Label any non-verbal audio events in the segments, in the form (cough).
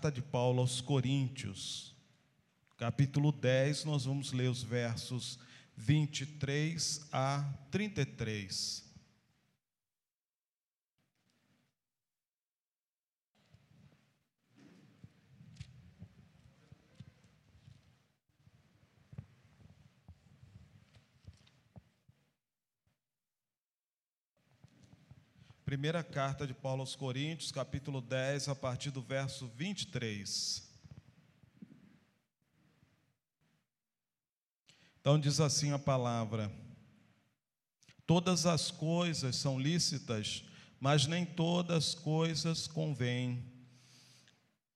carta de Paulo aos Coríntios, capítulo 10, nós vamos ler os versos 23 a 33. Primeira carta de Paulo aos Coríntios, capítulo 10, a partir do verso 23. Então diz assim a palavra: Todas as coisas são lícitas, mas nem todas as coisas convêm.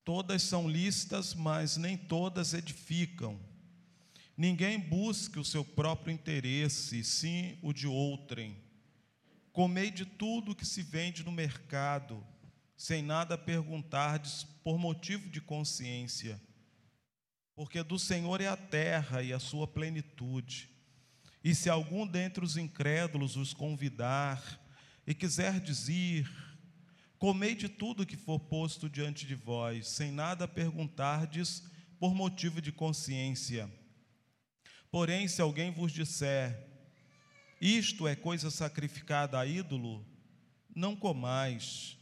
Todas são lícitas, mas nem todas edificam. Ninguém busque o seu próprio interesse, sim o de outrem. Comei de tudo que se vende no mercado, sem nada perguntardes por motivo de consciência. Porque do Senhor é a terra e a sua plenitude. E se algum dentre os incrédulos os convidar e quiser dizer: Comei de tudo que for posto diante de vós, sem nada perguntardes por motivo de consciência. Porém, se alguém vos disser: isto é coisa sacrificada a ídolo, não comais,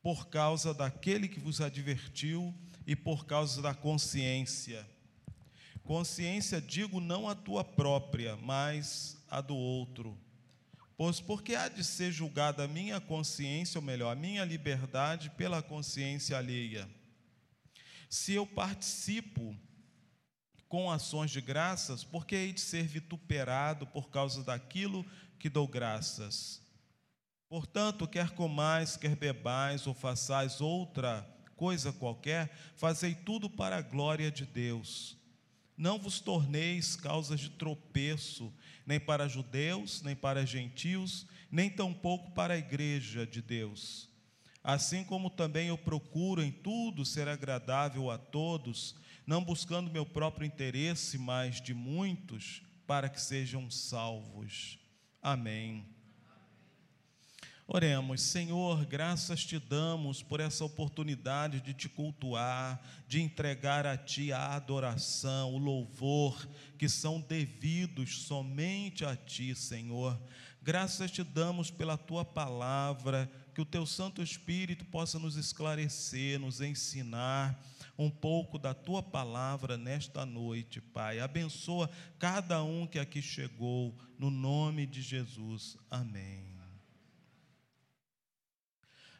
por causa daquele que vos advertiu e por causa da consciência. Consciência, digo, não a tua própria, mas a do outro. Pois porque há de ser julgada a minha consciência, ou melhor, a minha liberdade pela consciência alheia? Se eu participo com ações de graças, porque hei de ser vituperado por causa daquilo que dou graças. Portanto, quer comais, quer bebais ou façais outra coisa qualquer, fazei tudo para a glória de Deus. Não vos torneis causas de tropeço, nem para judeus, nem para gentios, nem tampouco para a igreja de Deus. Assim como também eu procuro em tudo ser agradável a todos, não buscando meu próprio interesse, mas de muitos, para que sejam salvos. Amém. Oremos, Senhor, graças te damos por essa oportunidade de te cultuar, de entregar a Ti a adoração, o louvor, que são devidos somente a Ti, Senhor. Graças te damos pela Tua palavra, que o Teu Santo Espírito possa nos esclarecer, nos ensinar um pouco da tua palavra nesta noite, Pai. Abençoa cada um que aqui chegou, no nome de Jesus. Amém.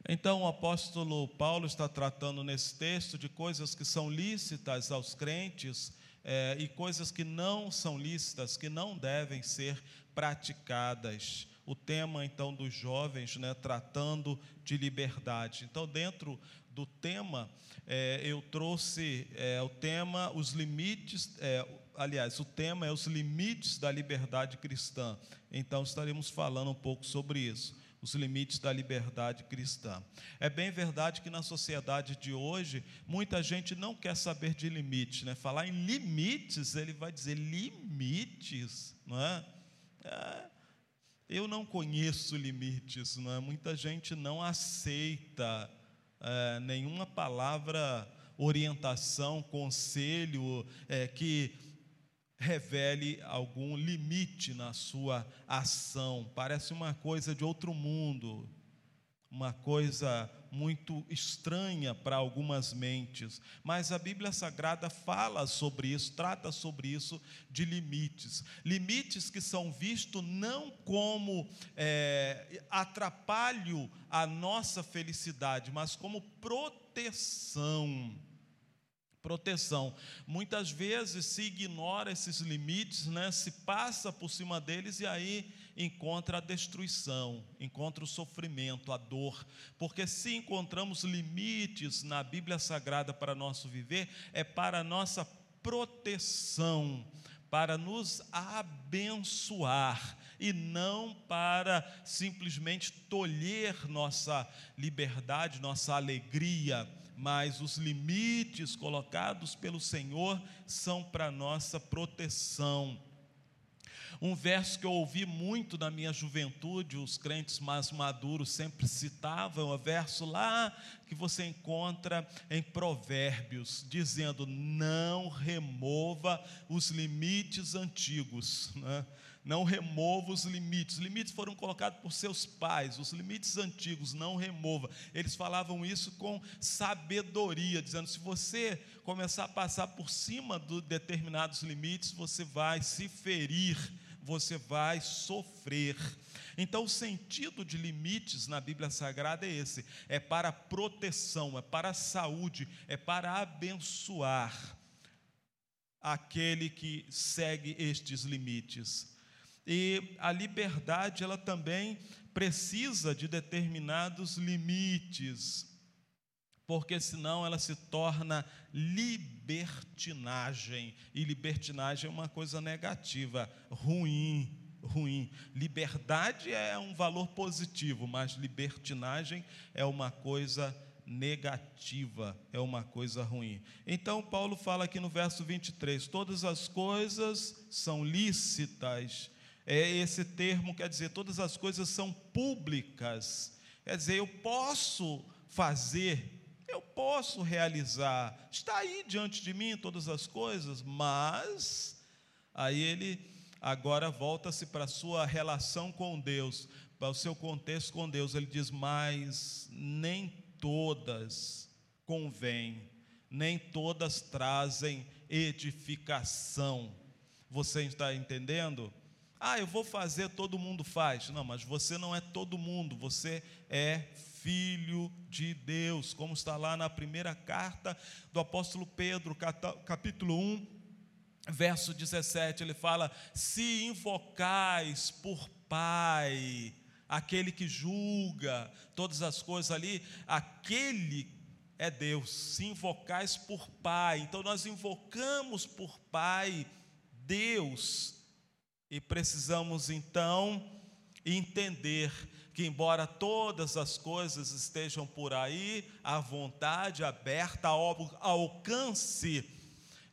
Então, o apóstolo Paulo está tratando nesse texto de coisas que são lícitas aos crentes é, e coisas que não são lícitas, que não devem ser praticadas. O tema, então, dos jovens, né, tratando de liberdade. Então, dentro do tema, é, eu trouxe é, o tema, os limites, é, aliás, o tema é os limites da liberdade cristã. Então, estaremos falando um pouco sobre isso, os limites da liberdade cristã. É bem verdade que na sociedade de hoje, muita gente não quer saber de limites, né? Falar em limites, ele vai dizer limites, não é? é eu não conheço limites, não é? Muita gente não aceita é, nenhuma palavra, orientação, conselho é, que revele algum limite na sua ação. Parece uma coisa de outro mundo, uma coisa muito estranha para algumas mentes, mas a Bíblia Sagrada fala sobre isso, trata sobre isso de limites. Limites que são vistos não como é, atrapalho à nossa felicidade, mas como proteção proteção. Muitas vezes se ignora esses limites, né? se passa por cima deles e aí encontra a destruição, encontra o sofrimento, a dor. Porque se encontramos limites na Bíblia Sagrada para nosso viver, é para nossa proteção, para nos abençoar e não para simplesmente tolher nossa liberdade, nossa alegria mas os limites colocados pelo Senhor são para nossa proteção. Um verso que eu ouvi muito na minha juventude, os crentes mais maduros sempre citavam, é o verso lá que você encontra em Provérbios, dizendo: Não remova os limites antigos. Né? não remova os limites. Os limites foram colocados por seus pais, os limites antigos, não remova. Eles falavam isso com sabedoria, dizendo: se você começar a passar por cima de determinados limites, você vai se ferir, você vai sofrer. Então, o sentido de limites na Bíblia Sagrada é esse: é para proteção, é para saúde, é para abençoar aquele que segue estes limites. E a liberdade, ela também precisa de determinados limites, porque senão ela se torna libertinagem, e libertinagem é uma coisa negativa, ruim, ruim. Liberdade é um valor positivo, mas libertinagem é uma coisa negativa, é uma coisa ruim. Então, Paulo fala aqui no verso 23: todas as coisas são lícitas, é esse termo quer dizer todas as coisas são públicas. Quer dizer, eu posso fazer, eu posso realizar. Está aí diante de mim todas as coisas, mas aí ele agora volta-se para a sua relação com Deus, para o seu contexto com Deus. Ele diz: "Mas nem todas convêm, nem todas trazem edificação." Você está entendendo? Ah, eu vou fazer, todo mundo faz. Não, mas você não é todo mundo, você é filho de Deus, como está lá na primeira carta do apóstolo Pedro, capítulo 1, verso 17, ele fala: Se invocais por Pai, aquele que julga todas as coisas ali, aquele é Deus. Se invocais por Pai, então nós invocamos por Pai Deus e precisamos então entender que, embora todas as coisas estejam por aí, à vontade, aberta, ao alcance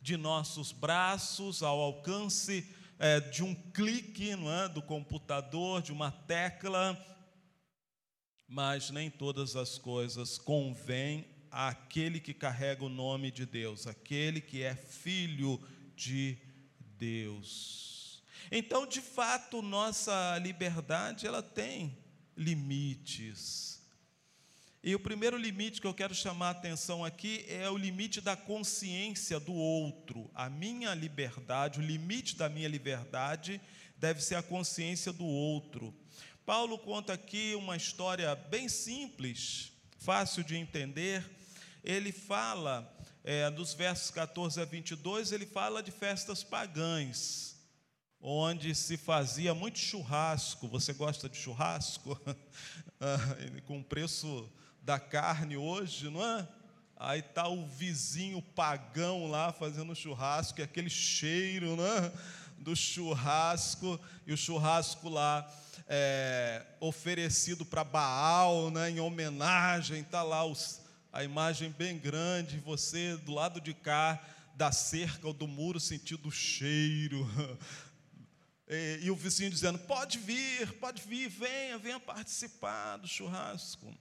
de nossos braços, ao alcance é, de um clique não é, do computador, de uma tecla, mas nem todas as coisas convêm àquele que carrega o nome de Deus, aquele que é filho de Deus. Então, de fato, nossa liberdade ela tem limites. E o primeiro limite que eu quero chamar a atenção aqui é o limite da consciência do outro. A minha liberdade, o limite da minha liberdade deve ser a consciência do outro. Paulo conta aqui uma história bem simples, fácil de entender. Ele fala, é, dos versos 14 a 22, ele fala de festas pagãs onde se fazia muito churrasco. Você gosta de churrasco? (laughs) Ah, com o preço da carne hoje, não é? Aí tá o vizinho pagão lá fazendo churrasco, e aquele cheiro, né? Do churrasco, e o churrasco lá é, oferecido para Baal, né? Em homenagem, tá lá os, a imagem bem grande, você do lado de cá da cerca ou do muro sentindo o cheiro (laughs) e, e o vizinho dizendo: pode vir, pode vir, venha, venha participar do churrasco.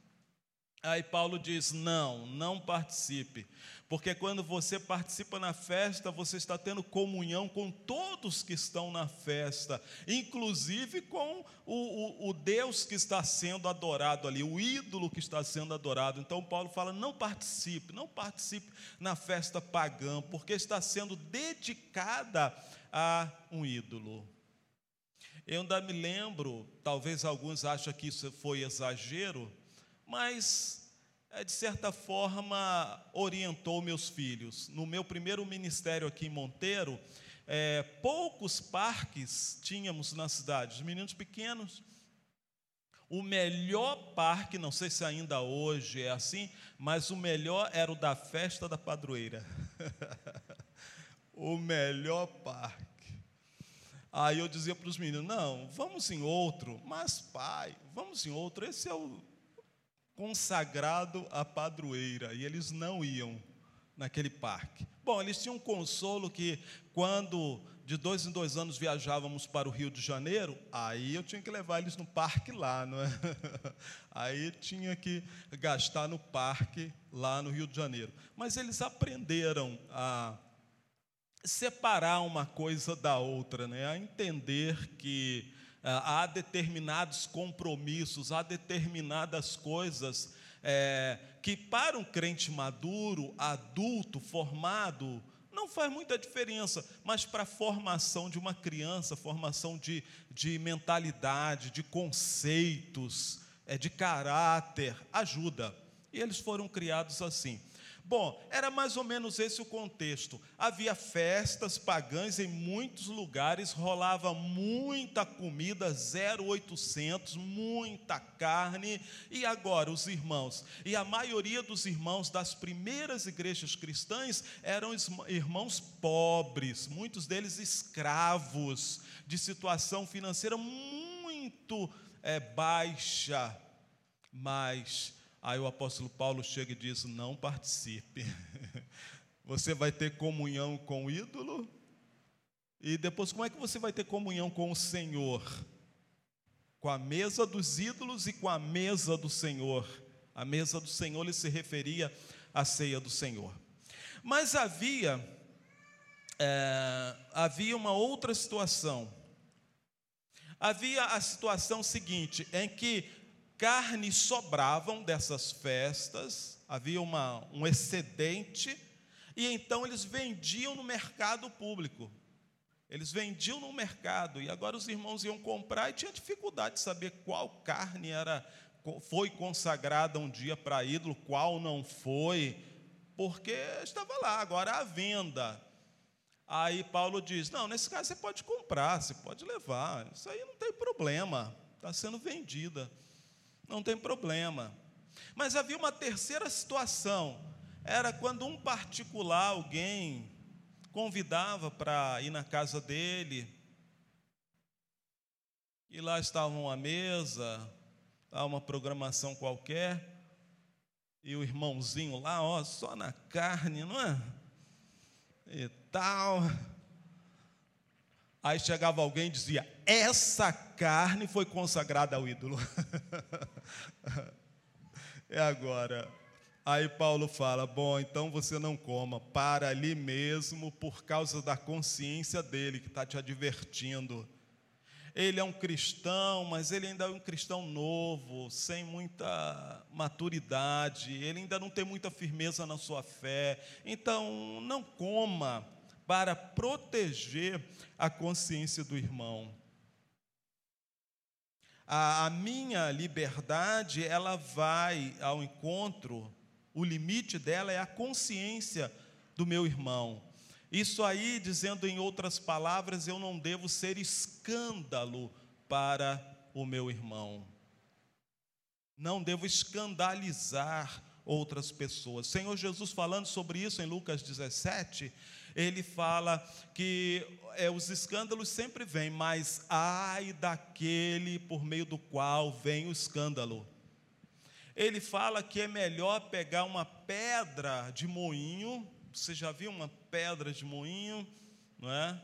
Aí Paulo diz: não, não participe, porque quando você participa na festa, você está tendo comunhão com todos que estão na festa, inclusive com o, o, o, Deus que está sendo adorado ali, o ídolo que está sendo adorado. Então Paulo fala: não participe, não participe na festa pagã, porque está sendo dedicada a um ídolo. Eu ainda me lembro, talvez alguns achem que isso foi exagero, mas é, de certa forma orientou meus filhos. No meu primeiro ministério aqui em Monteiro, é, poucos parques tínhamos na cidade, os meninos pequenos. O melhor parque, não sei se ainda hoje é assim, mas o melhor era o da festa da padroeira. (laughs) o melhor parque. Aí eu dizia para os meninos: não, vamos em outro, mas pai, vamos em outro, esse é o consagrado à padroeira. E eles não iam, naquele parque. Bom, eles tinham um consolo que quando de dois em dois anos viajávamos para o Rio de Janeiro, aí eu tinha que levar eles no parque lá, não é? (laughs) Aí tinha que gastar no parque lá no Rio de Janeiro. Mas eles aprenderam a separar uma coisa da outra, né? a entender que ah, há determinados compromissos, há determinadas coisas é, que para um crente maduro, adulto, formado, não faz muita diferença, mas para a formação de uma criança, formação de, de mentalidade, de conceitos, é, de caráter, ajuda. E eles foram criados assim. Bom, era mais ou menos esse o contexto. Havia festas pagãs em muitos lugares, rolava muita comida, 0800, muita carne. E agora, os irmãos, e a maioria dos irmãos das primeiras igrejas cristãs eram irmãos pobres, muitos deles escravos, de situação financeira muito é, baixa, mas Aí o apóstolo Paulo chega e diz: Não participe. (laughs) Você vai ter comunhão com o ídolo? E depois, como é que você vai ter comunhão com o Senhor? Com a mesa dos ídolos e com a mesa do Senhor. A mesa do Senhor ele se referia à ceia do Senhor. Mas havia, é, havia uma outra situação. Havia a situação seguinte, em que carnes sobravam dessas festas, havia uma, um excedente, e então eles vendiam no mercado público. Eles vendiam no mercado, e agora os irmãos iam comprar e tinha dificuldade de saber qual carne era foi consagrada um dia para ídolo, qual não foi, porque estava lá, agora à venda. Aí Paulo diz: Não, nesse caso você pode comprar, você pode levar, isso aí não tem problema, está sendo vendida não tem problema. Mas havia uma terceira situação, era quando um particular, alguém, convidava para ir na casa dele, e lá estavam à mesa, uma programação qualquer, e o irmãozinho lá, ó, só na carne, não é? E tal. Aí chegava alguém e dizia: Essa carne foi consagrada ao ídolo. (laughs) é agora. Aí Paulo fala: Bom, então você não coma, para ali mesmo, por causa da consciência dele que está te advertindo. Ele é um cristão, mas ele ainda é um cristão novo, sem muita maturidade, ele ainda não tem muita firmeza na sua fé. Então, não coma para proteger a consciência do irmão. A, a, minha liberdade, ela vai ao encontro, o limite dela é a consciência do meu irmão. Isso aí, dizendo em outras palavras, eu não devo ser escândalo para o meu irmão. Não devo escandalizar outras pessoas. Senhor Jesus falando sobre isso em Lucas 17, ele fala que é, os escândalos sempre vêm, mas ai daquele por meio do qual vem o escândalo. Ele fala que é melhor pegar uma pedra de moinho, você já viu uma pedra de moinho, não é?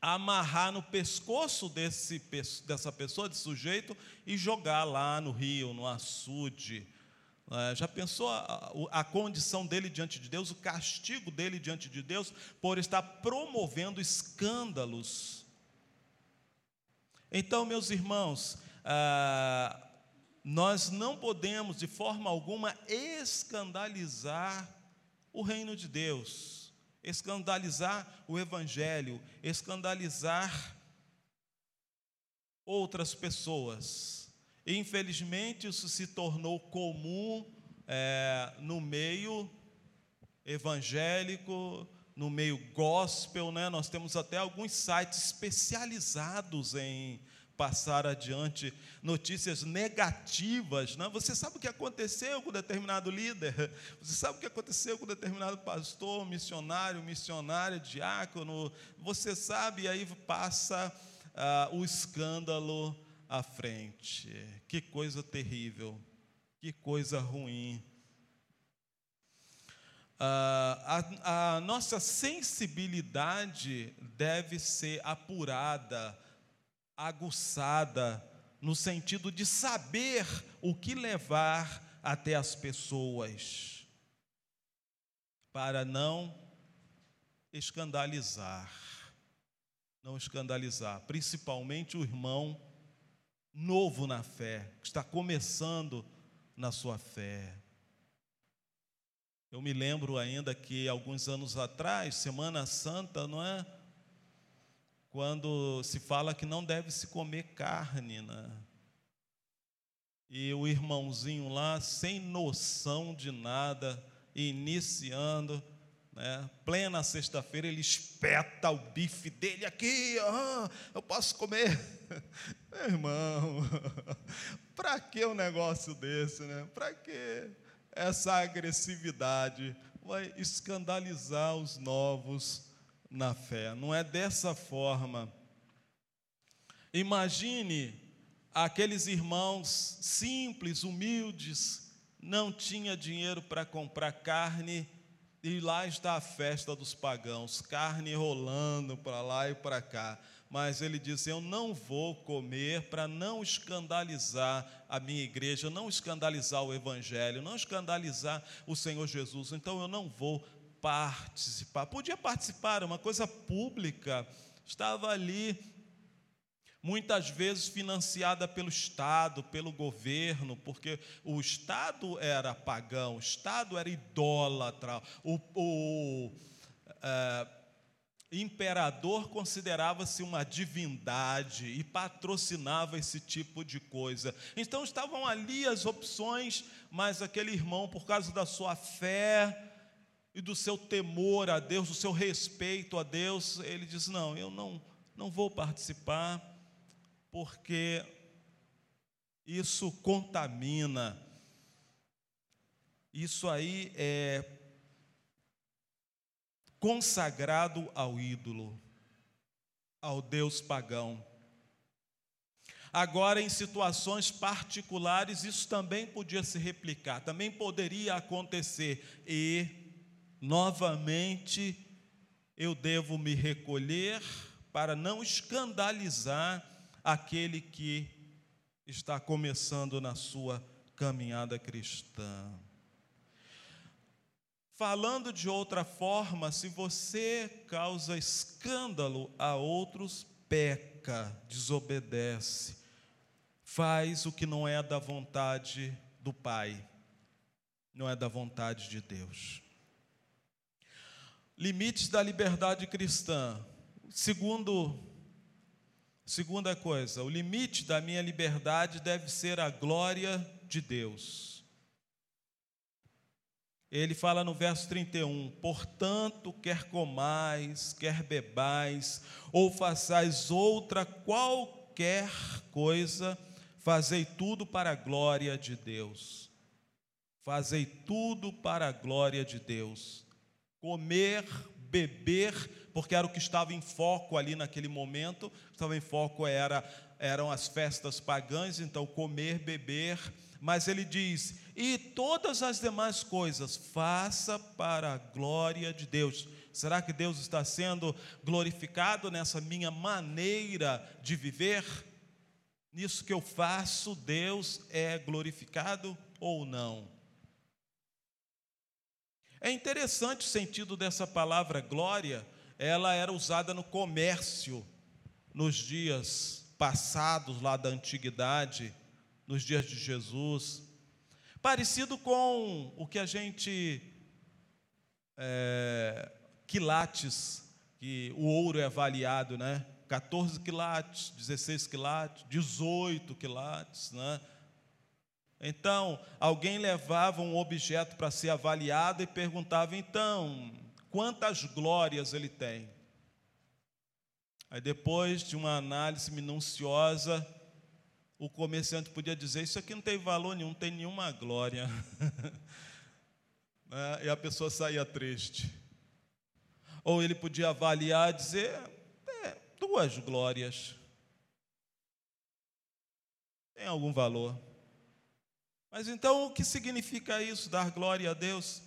Amarrar no pescoço desse, dessa pessoa, desse sujeito, e jogar lá no rio, no açude, já pensou a, a, condição dele diante de Deus, o castigo dele diante de Deus por estar promovendo escândalos? Então, meus irmãos, ah, nós não podemos de forma alguma escandalizar o reino de Deus, escandalizar o Evangelho, escandalizar outras pessoas. Infelizmente, isso se tornou comum é, no meio evangélico, no meio gospel, né? Nós temos até alguns sites especializados em passar adiante notícias negativas, né? Você sabe o que aconteceu com determinado líder? (laughs) Você sabe o que aconteceu com determinado pastor, missionário, missionária, diácono? Você sabe e aí passa uh, o escândalo à frente. Que coisa terrível, que coisa ruim. a, a nossa sensibilidade deve ser apurada, aguçada, no sentido de saber o que levar até as pessoas, para não escandalizar. Não escandalizar, principalmente o irmão novo na fé, que está começando na sua fé. Eu me lembro ainda que alguns anos atrás, Semana Santa, não é? Quando se fala que não deve se comer carne, né? E o irmãozinho lá, sem noção de nada, iniciando, né? Plena sexta-feira, ele espeta o bife dele aqui, ah, eu posso comer. Meu irmão, (laughs) para que um negócio desse, né? Para que essa agressividade? Vai escandalizar os novos na fé. Não é dessa forma. Imagine aqueles irmãos simples, humildes, não tinha dinheiro para comprar carne e lá está a festa dos pagãos, carne rolando para lá e para cá. Mas ele diz: Eu não vou comer para não escandalizar a minha igreja, não escandalizar o Evangelho, não escandalizar o Senhor Jesus. Então eu não vou participar. Podia participar, uma coisa pública. Estava ali muitas vezes financiada pelo Estado, pelo governo, porque o Estado era pagão, o Estado era idólatra, o, o é, imperador considerava-se uma divindade e patrocinava esse tipo de coisa. Então estavam ali as opções, mas aquele irmão, por causa da sua fé, e do seu temor a Deus, do seu respeito a Deus, ele diz: Não, eu não, não vou participar porque isso contamina. Isso aí é consagrado ao ídolo, ao Deus pagão. Agora, em situações particulares, isso também podia se replicar, também poderia acontecer, e, novamente, eu devo me recolher para não escandalizar aquele que está começando na sua caminhada cristã. Falando de outra forma, se você causa escândalo a outros, peca, desobedece, faz o que não é da vontade do Pai, não é da vontade de Deus. Limites da liberdade cristã. Segundo Segunda coisa, o limite da minha liberdade deve ser a glória de Deus. Ele fala no verso 31: Portanto, quer comais, quer bebais, ou façais outra qualquer coisa, fazei tudo para a glória de Deus. Fazei tudo para a glória de Deus. Comer, beber, porque era o que estava em foco ali naquele momento, estava em foco era, eram as festas pagãs, então comer, beber, mas ele diz: e todas as demais coisas, faça para a glória de Deus. Será que Deus está sendo glorificado nessa minha maneira de viver? Nisso que eu faço, Deus é glorificado ou não? É interessante o sentido dessa palavra glória, ela era usada no comércio nos dias passados lá da antiguidade, nos dias de Jesus, parecido com o que a gente é, quilates, que o ouro é avaliado, né? 14 quilates, 16 quilates, 18 quilates, né? Então, alguém levava um objeto para ser avaliado e perguntava: então, quantas glórias ele tem? Aí, depois de uma análise minuciosa, o comerciante podia dizer: Isso aqui não tem valor nenhum, não tem nenhuma glória. Né? (laughs) e a pessoa saía triste. Ou ele podia avaliar e dizer: é, Duas glórias. Tem algum valor. Mas então o que significa isso, dar glória a Deus?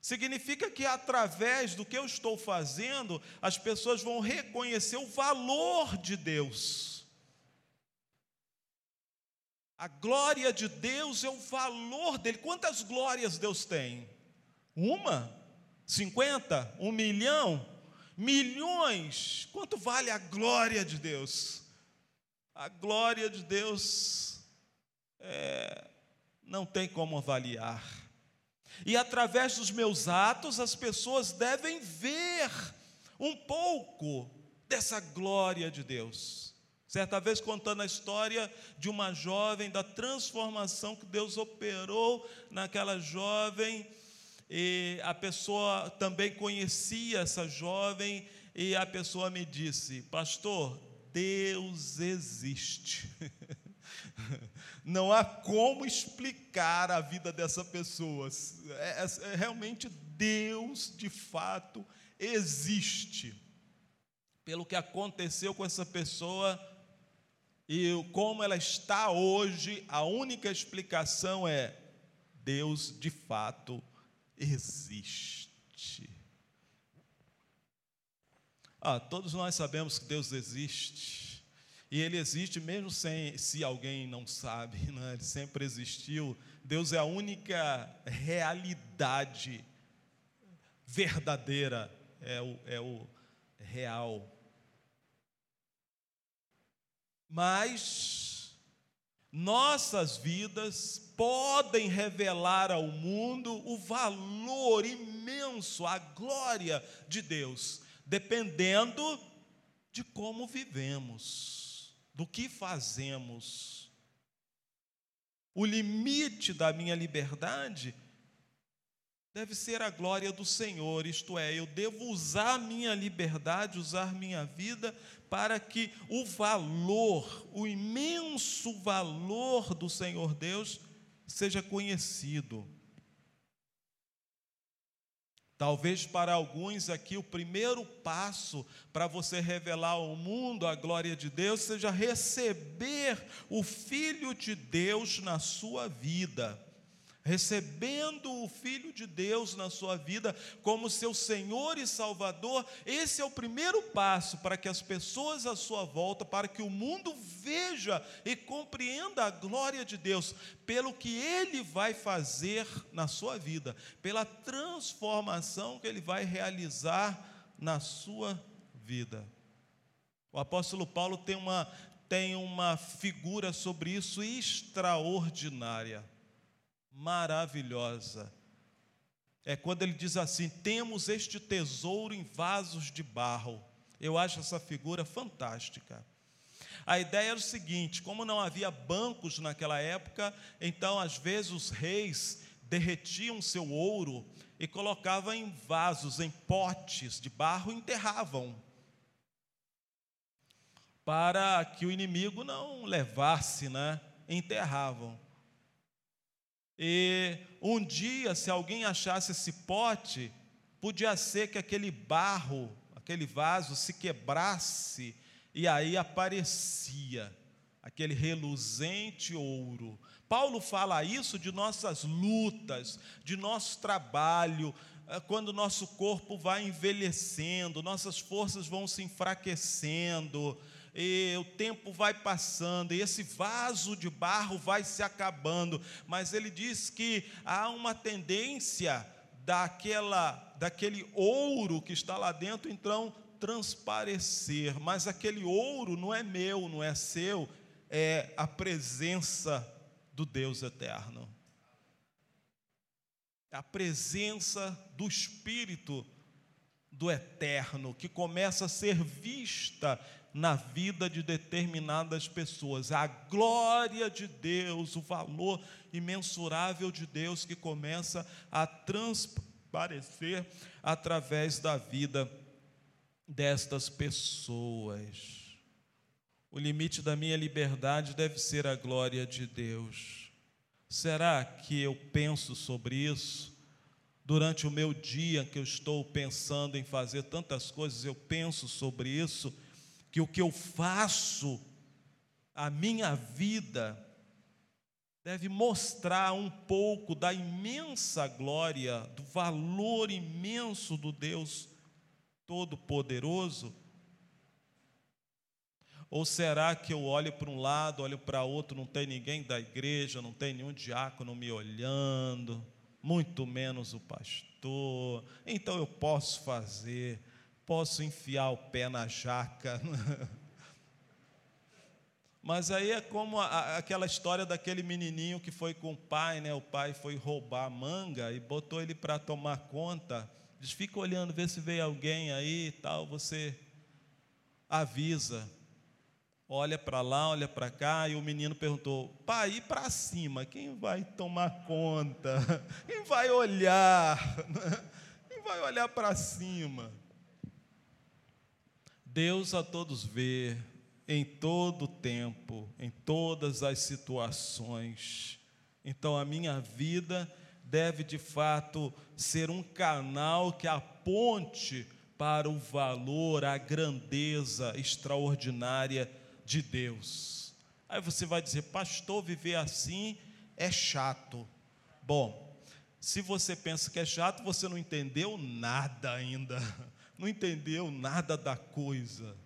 Significa que através do que eu estou fazendo, as pessoas vão reconhecer o valor de Deus. A glória de Deus é o valor dele. Quantas glórias Deus tem? Uma? Cinquenta? Um milhão? Milhões? Quanto vale a glória de Deus? A glória de Deus é, não tem como avaliar. E através dos meus atos, as pessoas devem ver um pouco dessa glória de Deus. Certa vez contando a história de uma jovem, da transformação que Deus operou naquela jovem, e a pessoa também conhecia essa jovem, e a pessoa me disse: Pastor, Deus existe. (laughs) Não há como explicar a vida dessa pessoa. É, é, é, realmente Deus, de fato, existe. Pelo que aconteceu com essa pessoa e como ela está hoje, a única explicação é: Deus, de fato, existe. Ah, todos nós sabemos que Deus existe. E ele existe mesmo sem, se alguém não sabe, (laughs) né? ele sempre existiu. Deus é a única realidade verdadeira, é o, é o real. Mas nossas vidas podem revelar ao mundo o valor imenso, a glória de Deus, dependendo de como vivemos do que fazemos. O limite da minha liberdade deve ser a glória do Senhor, isto é, eu devo usar minha liberdade, usar minha vida para que o valor, o imenso valor do Senhor Deus seja conhecido. Talvez para alguns aqui o primeiro passo para você revelar ao mundo a glória de Deus seja receber o Filho de Deus na sua vida recebendo o Filho de Deus na sua vida como seu Senhor e Salvador, esse é o primeiro passo para que as pessoas à sua volta, para que o mundo veja e compreenda a glória de Deus, pelo que Ele vai fazer na sua vida, pela transformação que Ele vai realizar na sua vida. O apóstolo Paulo tem uma, tem uma figura sobre isso extraordinária maravilhosa. É quando ele diz assim: temos este tesouro em vasos de barro. Eu acho essa figura fantástica. A ideia era o seguinte: como não havia bancos naquela época, então às vezes os reis derretiam seu ouro e colocavam em vasos, em potes de barro e enterravam. Para que o inimigo não levasse, né? Enterravam. E um dia, se alguém achasse esse pote, podia ser que aquele barro, aquele vaso se quebrasse e aí aparecia aquele reluzente ouro. Paulo fala isso de nossas lutas, de nosso trabalho, eh, quando nosso corpo vai envelhecendo, nossas forças vão se enfraquecendo, e o tempo vai passando, e esse vaso de barro vai se acabando, mas ele diz que há uma tendência daquela, daquele ouro que está lá dentro, então transparecer, mas aquele ouro não é meu, não é seu, é a presença do Deus eterno. A presença do Espírito do eterno que começa a ser vista na vida de determinadas pessoas. A glória de Deus, o valor imensurável de Deus que começa a transparecer através da vida destas pessoas. O limite da minha liberdade deve ser a glória de Deus. Será que eu penso sobre isso? Durante o meu dia que eu estou pensando em fazer tantas coisas, eu penso sobre isso que o que eu faço, a minha vida, deve mostrar um pouco da imensa glória, do valor imenso do Deus Todo-Poderoso? Ou será que eu olho para um lado, olho para outro, não tem ninguém da igreja, não tem nenhum diácono me olhando, muito menos o pastor, então eu posso fazer, posso enfiar o pé na jaca. (laughs) Mas aí é como a, aquela história daquele menininho que foi com o pai, né? O pai foi roubar manga e botou ele para tomar conta. Diz: fica olhando, vê se veio alguém aí e tal. Você avisa. Olha para lá, olha para cá, e o menino perguntou: pai, e para cima? Quem vai tomar conta? (laughs) Quem vai olhar? (laughs) Quem vai olhar para cima? Deus a todos vê, em todo tempo, em todas as situações. Então a minha vida deve de fato ser um canal que aponte para o valor, a grandeza extraordinária de Deus. Aí você vai dizer, pastor, viver assim é chato. Bom, se você pensa que é chato, você não entendeu nada ainda, (laughs) não entendeu nada da coisa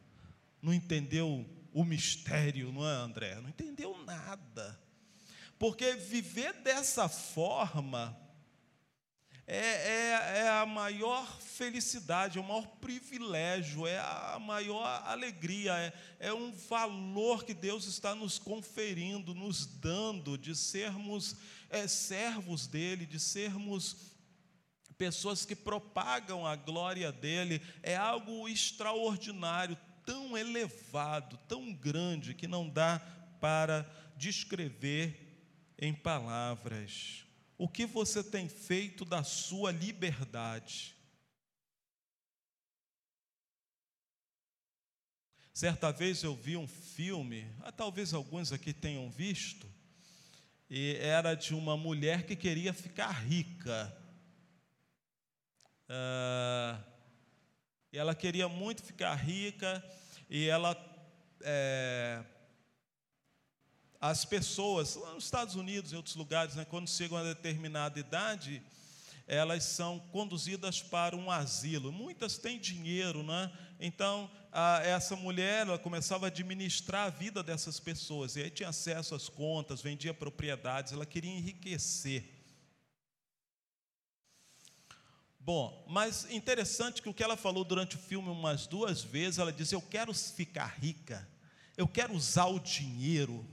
não entendeu o mistério, não é, André? Não entendeu nada. Porque viver dessa forma é, é, é, a maior felicidade, é o maior privilégio, é a maior alegria, é, é um valor que Deus está nos conferindo, nos dando, de sermos é, servos dEle, de sermos pessoas que propagam a glória dEle, é algo extraordinário, tão elevado, tão grande, que não dá para descrever em palavras. O que você tem feito da sua liberdade? Certa vez eu vi um filme, ah, talvez alguns aqui tenham visto, e era de uma mulher que queria ficar rica. Ah, e ela queria muito ficar rica, e ela. É, as pessoas, lá nos Estados Unidos e outros lugares, né, quando chegam a determinada idade, elas são conduzidas para um asilo. Muitas têm dinheiro, né? Então, a, essa mulher ela começava a administrar a vida dessas pessoas, e aí tinha acesso às contas, vendia propriedades, ela queria enriquecer. Bom, mas interessante que o que ela falou durante o filme umas duas vezes, ela disse: Eu quero ficar rica, eu quero usar o dinheiro,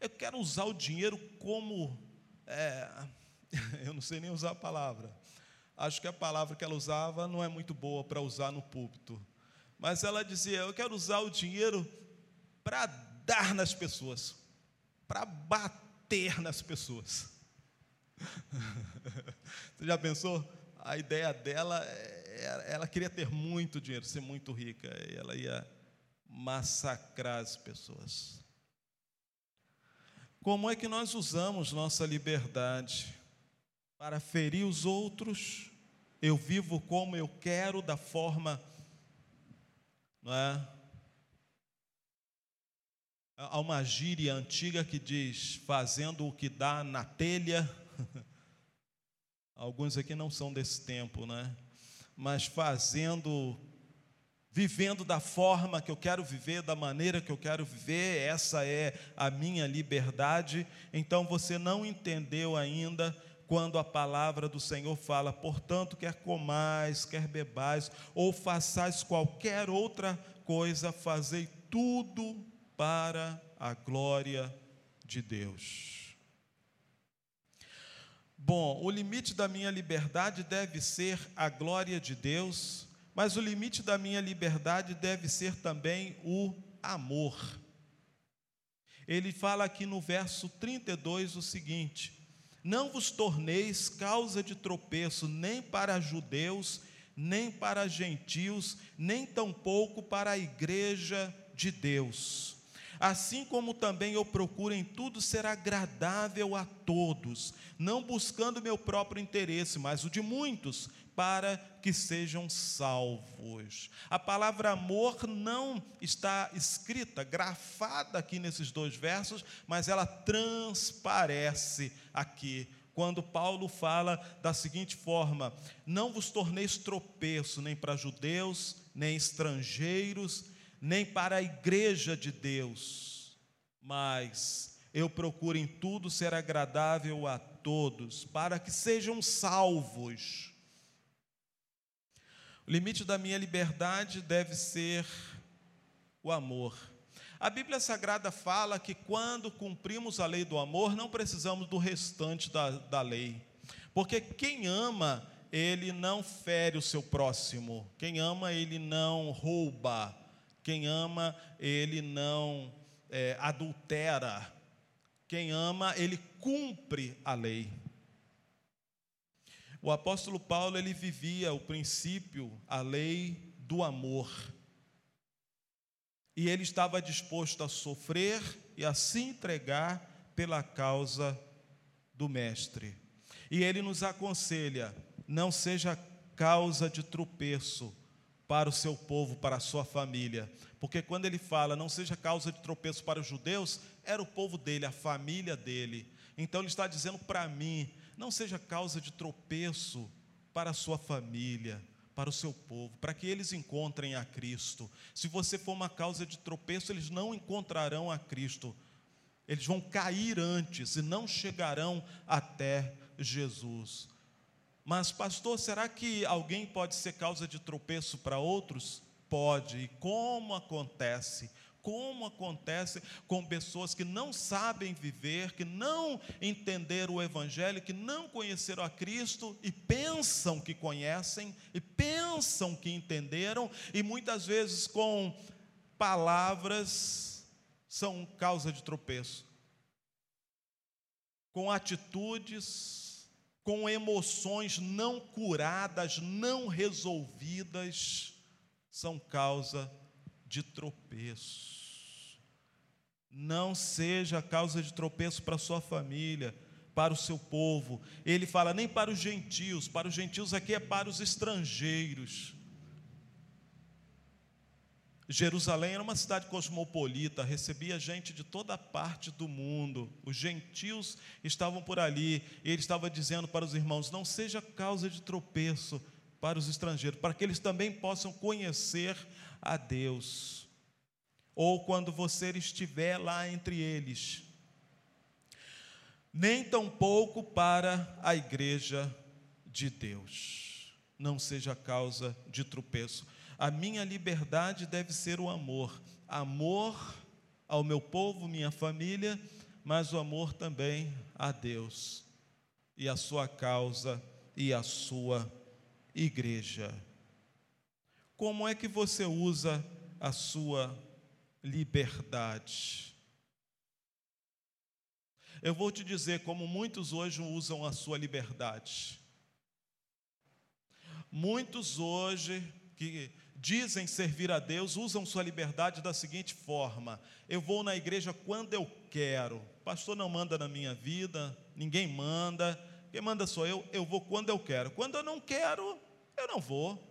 eu quero usar o dinheiro como. É, (laughs) eu não sei nem usar a palavra. Acho que a palavra que ela usava não é muito boa para usar no púlpito. Mas ela dizia: Eu quero usar o dinheiro para dar nas pessoas, para bater nas pessoas. (laughs) Você já pensou? A ideia dela, é, ela queria ter muito dinheiro, ser muito rica, e ela ia massacrar as pessoas. Como é que nós usamos nossa liberdade para ferir os outros? Eu vivo como eu quero, da forma, não é? Há uma gíria antiga que diz: fazendo o que dá na telha. (laughs) Alguns aqui não são desse tempo, né? Mas fazendo, vivendo da forma que eu quero viver, da maneira que eu quero viver, essa é a minha liberdade. Então você não entendeu ainda quando a palavra do Senhor fala, portanto, quer comais, quer bebais, ou façais qualquer outra coisa, fazei tudo para a glória de Deus. Bom, o limite da minha liberdade deve ser a glória de Deus, mas o limite da minha liberdade deve ser também o amor. Ele fala aqui no verso 32 o seguinte: Não vos torneis causa de tropeço nem para judeus, nem para gentios, nem tampouco para a igreja de Deus assim como também eu procuro em tudo ser agradável a todos, não buscando meu próprio interesse, mas o de muitos, para que sejam salvos. A palavra amor não está escrita, grafada aqui nesses dois versos, mas ela transparece aqui quando Paulo fala da seguinte forma: Não vos torneis tropeço nem para judeus, nem estrangeiros, nem para a igreja de Deus, mas eu procuro em tudo ser agradável a todos, para que sejam salvos. O limite da minha liberdade deve ser o amor. A Bíblia Sagrada fala que quando cumprimos a lei do amor, não precisamos do restante da, da lei. Porque quem ama, ele não fere o seu próximo. Quem ama, ele não rouba. Quem ama, ele não é, adultera. Quem ama, ele cumpre a lei. O apóstolo Paulo, ele vivia o princípio, a lei do amor. E ele estava disposto a sofrer e a se entregar pela causa do Mestre. E ele nos aconselha: não seja causa de tropeço para o seu povo, para a sua família. Porque quando ele fala não seja causa de tropeço para os judeus, era o povo dele, a família dele. Então ele está dizendo para mim: não seja causa de tropeço para a sua família, para o seu povo, para que eles encontrem a Cristo. Se você for uma causa de tropeço, eles não encontrarão a Cristo. Eles vão cair antes e não chegarão até Jesus. Mas, pastor, será que alguém pode ser causa de tropeço para outros? Pode. E como acontece? como acontece com pessoas que não sabem viver, que não entenderam o Evangelho, que não conheceram a Cristo e pensam que conhecem, e pensam que entenderam, e muitas vezes com palavras são causa de tropeço, com atitudes, com emoções não curadas, não resolvidas, são causa de tropeço não seja causa de tropeço para sua família, para o seu povo. Ele fala nem para os gentios, para os gentios aqui é para os estrangeiros. Jerusalém era uma cidade cosmopolita, recebia gente de toda parte do mundo. Os gentios estavam por ali, e ele estava dizendo para os irmãos: não seja causa de tropeço para os estrangeiros, para que eles também possam conhecer a Deus ou quando você estiver lá entre eles, nem tampouco para a igreja de Deus. Não seja causa de tropeço. A minha liberdade deve ser o amor. Amor ao meu povo, minha família, mas o amor também a Deus e a sua causa e a sua igreja. Como é que você usa a sua liberdade. Eu vou te dizer como muitos hoje usam a sua liberdade. Muitos hoje que dizem servir a Deus usam sua liberdade da seguinte forma: eu vou na igreja quando eu quero. O pastor não manda na minha vida, ninguém manda. Quem manda sou eu, eu vou quando eu quero. Quando eu não quero, eu não vou.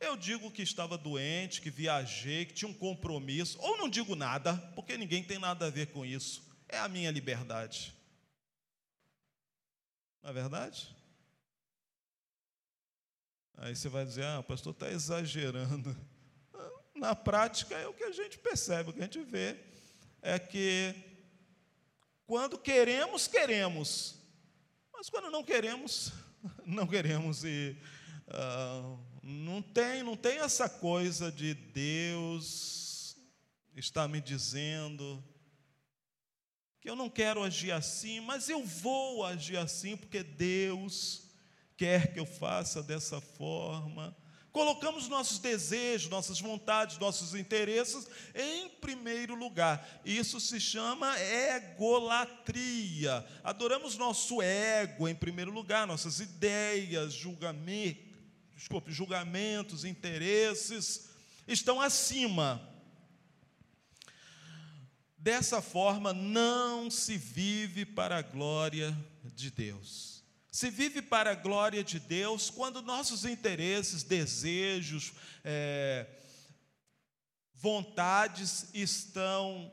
Eu digo que estava doente, que viajei, que tinha um compromisso, ou não digo nada, porque ninguém tem nada a ver com isso. É a minha liberdade. Não é verdade? Aí você vai dizer, ah, o pastor está exagerando. Na prática é o que a gente percebe, o que a gente vê é que quando queremos, queremos, mas quando não queremos, (laughs) não queremos e uh, não tem, não tem essa coisa de Deus está me dizendo que eu não quero agir assim, mas eu vou agir assim porque Deus quer que eu faça dessa forma. Colocamos nossos desejos, nossas vontades, nossos interesses em primeiro lugar. Isso se chama egolatria. Adoramos nosso ego em primeiro lugar, nossas ideias, julgamentos desculpe, julgamentos, interesses, estão acima. Dessa forma, não se vive para a glória de Deus. Se vive para a glória de Deus quando nossos interesses, desejos, é, vontades estão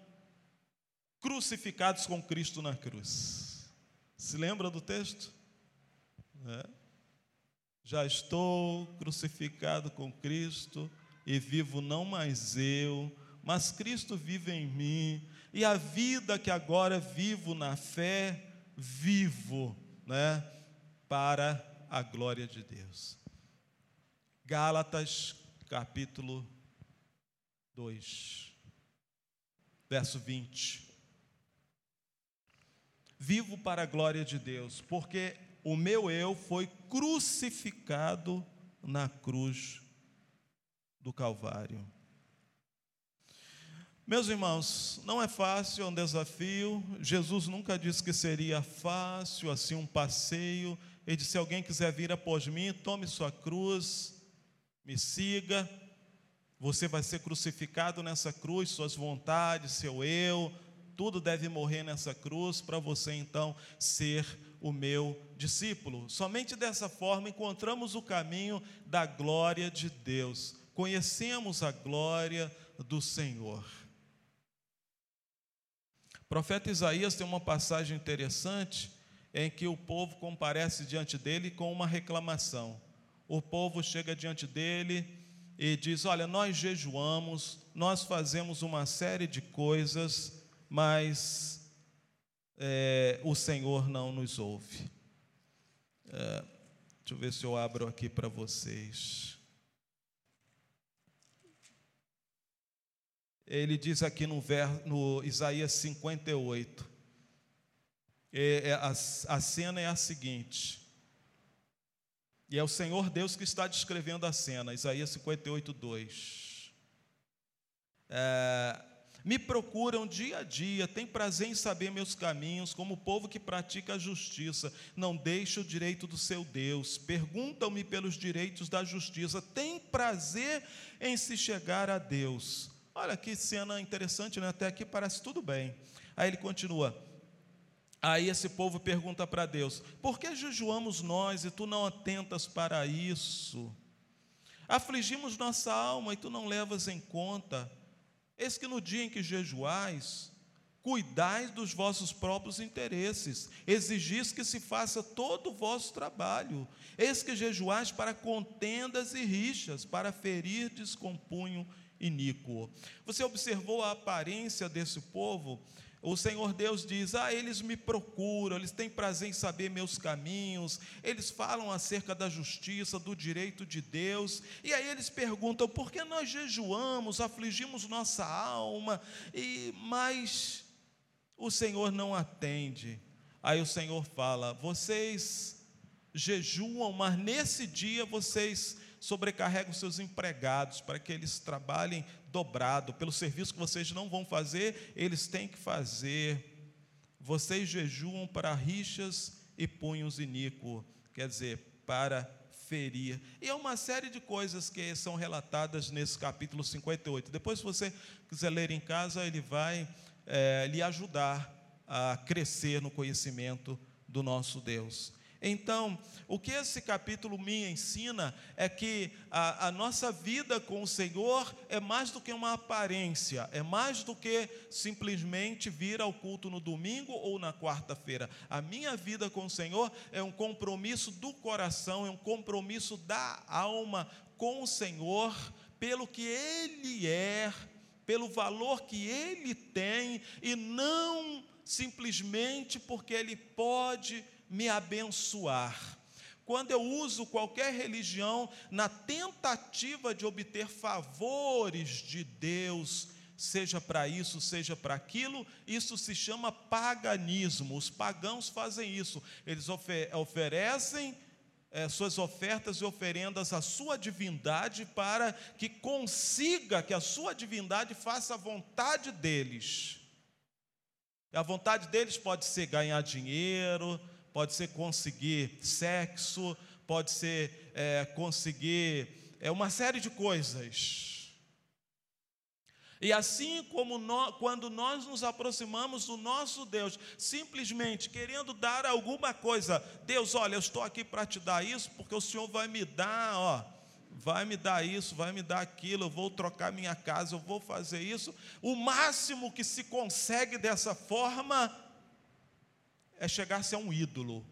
crucificados com Cristo na cruz. Se lembra do texto? É. Já estou crucificado com Cristo e vivo não mais eu, mas Cristo vive em mim, e a vida que agora vivo na fé, vivo, né, para a glória de Deus. Gálatas, capítulo 2, verso 20. Vivo para a glória de Deus, porque o meu eu foi crucificado na cruz do Calvário. Meus irmãos, não é fácil, é um desafio. Jesus nunca disse que seria fácil, assim, um passeio. Ele disse: se alguém quiser vir após mim, tome sua cruz, me siga. Você vai ser crucificado nessa cruz, suas vontades, seu eu, tudo deve morrer nessa cruz para você então ser o meu discípulo. Somente dessa forma encontramos o caminho da glória de Deus. Conhecemos a glória do Senhor. O profeta Isaías tem uma passagem interessante em que o povo comparece diante dele com uma reclamação. O povo chega diante dele e diz: Olha, nós jejuamos, nós fazemos uma série de coisas, mas é, o Senhor não nos ouve. É, deixa eu ver se eu abro aqui para vocês. ele diz aqui no, no Isaías 58, é, é, a, a cena é a seguinte, e é o Senhor Deus que está descrevendo a cena, Isaías 58, 2. É, me procuram dia a dia, têm prazer em saber meus caminhos, como o povo que pratica a justiça, não deixa o direito do seu Deus, perguntam-me pelos direitos da justiça, têm prazer em se chegar a Deus. Olha que cena interessante, né? Até aqui parece tudo bem. Aí ele continua. Aí esse povo pergunta para Deus: Por que jejuamos nós e tu não atentas para isso? Afligimos nossa alma e tu não levas em conta. Eis que no dia em que jejuais, cuidais dos vossos próprios interesses, exigis que se faça todo o vosso trabalho. Eis que jejuais para contendas e rixas, para ferirdes com punho iníquo. Você observou a aparência desse povo? O Senhor Deus diz: Ah, eles me procuram, eles têm prazer em saber meus caminhos, eles falam acerca da justiça, do direito de Deus, e aí eles perguntam: por que nós jejuamos, afligimos nossa alma, e mas o Senhor não atende. Aí o Senhor fala: vocês jejuam, mas nesse dia vocês sobrecarrega os seus empregados para que eles trabalhem dobrado. Pelo serviço que vocês não vão fazer, eles têm que fazer. Vocês jejuam para rixas e punhos iníquo, quer dizer, para ferir. E é uma série de coisas que são relatadas nesse capítulo 58. Depois, se você quiser ler em casa, ele vai é, lhe ajudar a crescer no conhecimento do nosso Deus. Então, o que esse capítulo me ensina é que a, a, nossa vida com o Senhor é mais do que uma aparência, é mais do que simplesmente vir ao culto no domingo ou na quarta-feira. A minha vida com o Senhor é um compromisso do coração, é um compromisso da alma com o Senhor, pelo que Ele é, pelo valor que Ele tem, e não simplesmente porque Ele pode me abençoar. Quando eu uso qualquer religião na tentativa de obter favores de Deus, seja para isso, seja para aquilo, isso se chama paganismo. Os pagãos fazem isso, eles oferecem é, suas ofertas e oferendas à sua divindade para que consiga que a sua divindade faça a vontade deles. A vontade deles pode ser ganhar dinheiro, pode ser conseguir sexo, pode ser é, conseguir é, uma série de coisas. E assim como nós, quando nós nos aproximamos do nosso Deus, simplesmente querendo dar alguma coisa, Deus, olha, eu estou aqui para te dar isso, porque o Senhor vai me dar, ó, vai me dar isso, vai me dar aquilo, eu vou trocar minha casa, eu vou fazer isso. O máximo que se consegue dessa forma é chegar-se a um ídolo.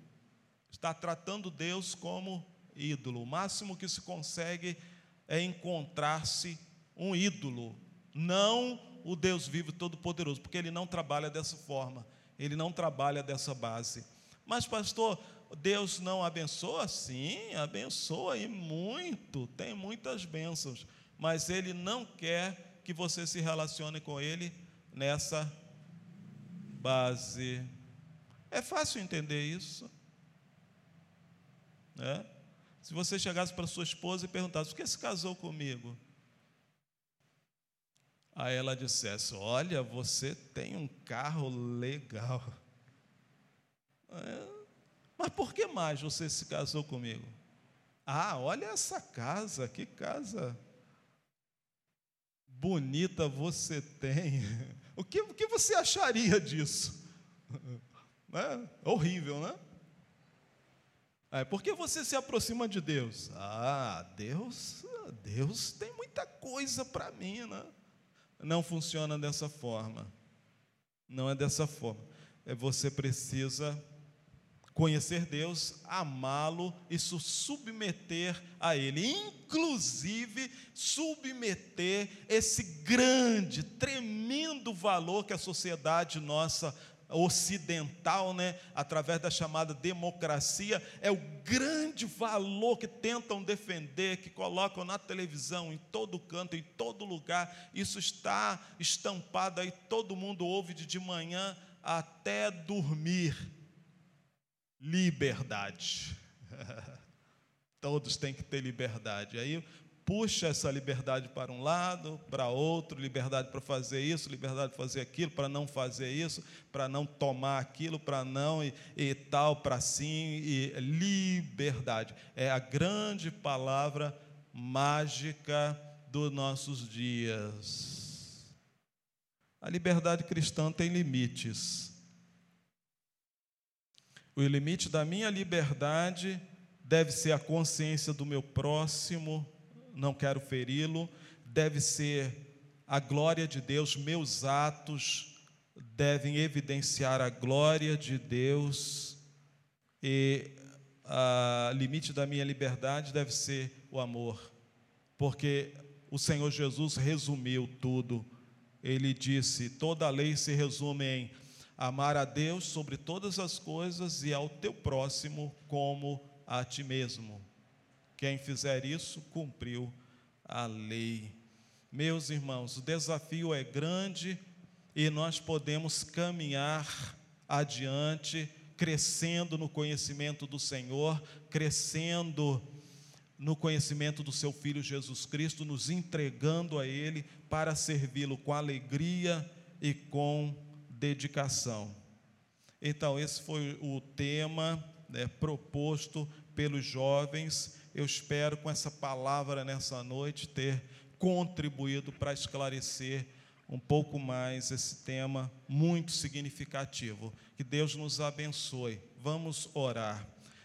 Está tratando Deus como ídolo. O máximo que se consegue é encontrar-se um ídolo, não o Deus vivo todo-poderoso, porque ele não trabalha dessa forma, ele não trabalha dessa base. Mas, pastor, Deus não abençoa? Sim, abençoa e muito, tem muitas bênçãos, mas Ele não quer que você se relacione com Ele nessa base. É fácil entender isso. Né? Se você chegasse para sua esposa e perguntasse: por que se casou comigo? Aí ela dissesse: Olha, você tem um carro legal. É, mas por que mais você se casou comigo? Ah, olha essa casa, que casa bonita você tem. (laughs) O que, o que você acharia disso? (laughs) É horrível, né? É, por que você se aproxima de Deus? Ah, Deus, Deus tem muita coisa para mim, né? Não funciona dessa forma. Não é dessa forma. É você precisa conhecer Deus, amá-lo e se submeter a Ele, inclusive submeter esse grande, tremendo valor que a sociedade nossa ocidental, né, através da chamada democracia, é o grande valor que tentam defender, que colocam na televisão, em todo canto, em todo lugar. Isso está estampado aí, todo mundo ouve de, de manhã até dormir. Liberdade. (laughs) Todos têm que ter liberdade. Aí puxa essa liberdade para um lado, para outro, liberdade para fazer isso, liberdade para fazer aquilo, para não fazer isso, para não tomar aquilo, para não e, e tal, para sim, e liberdade. É a grande palavra mágica dos nossos dias. A liberdade cristã tem limites. O limite da minha liberdade deve ser a consciência do meu próximo, não quero feri-lo, deve ser a glória de Deus, meus atos devem evidenciar a glória de Deus, e o limite da minha liberdade deve ser o amor, porque o Senhor Jesus resumiu tudo. Ele disse: toda a lei se resume em amar a Deus sobre todas as coisas e ao teu próximo como a ti mesmo. Quem fizer isso, cumpriu a lei. Meus irmãos, o desafio é grande e nós podemos caminhar adiante, crescendo no conhecimento do Senhor, crescendo no conhecimento do seu Filho Jesus Cristo, nos entregando a Ele para servi-lo com alegria e com dedicação. Então, esse foi o tema né, proposto pelos jovens eu espero, com essa palavra nessa noite, ter contribuído para esclarecer um pouco mais esse tema muito significativo. Que Deus nos abençoe. Vamos orar.